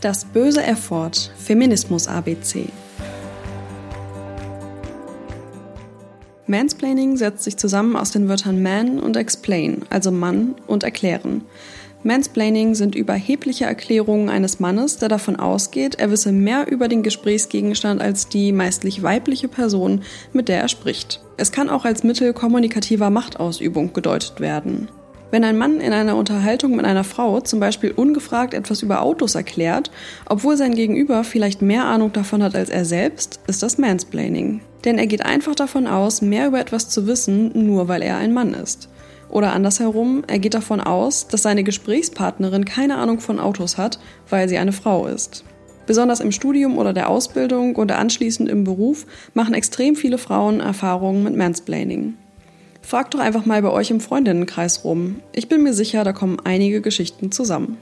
Das böse Erford, Feminismus ABC. Mansplaining setzt sich zusammen aus den Wörtern man und explain, also Mann und erklären. Mansplaining sind überhebliche Erklärungen eines Mannes, der davon ausgeht, er wisse mehr über den Gesprächsgegenstand als die meistlich weibliche Person, mit der er spricht. Es kann auch als Mittel kommunikativer Machtausübung gedeutet werden. Wenn ein Mann in einer Unterhaltung mit einer Frau zum Beispiel ungefragt etwas über Autos erklärt, obwohl sein Gegenüber vielleicht mehr Ahnung davon hat als er selbst, ist das Mansplaining. Denn er geht einfach davon aus, mehr über etwas zu wissen, nur weil er ein Mann ist. Oder andersherum, er geht davon aus, dass seine Gesprächspartnerin keine Ahnung von Autos hat, weil sie eine Frau ist. Besonders im Studium oder der Ausbildung oder anschließend im Beruf machen extrem viele Frauen Erfahrungen mit Mansplaining. Fragt doch einfach mal bei euch im Freundinnenkreis rum. Ich bin mir sicher, da kommen einige Geschichten zusammen.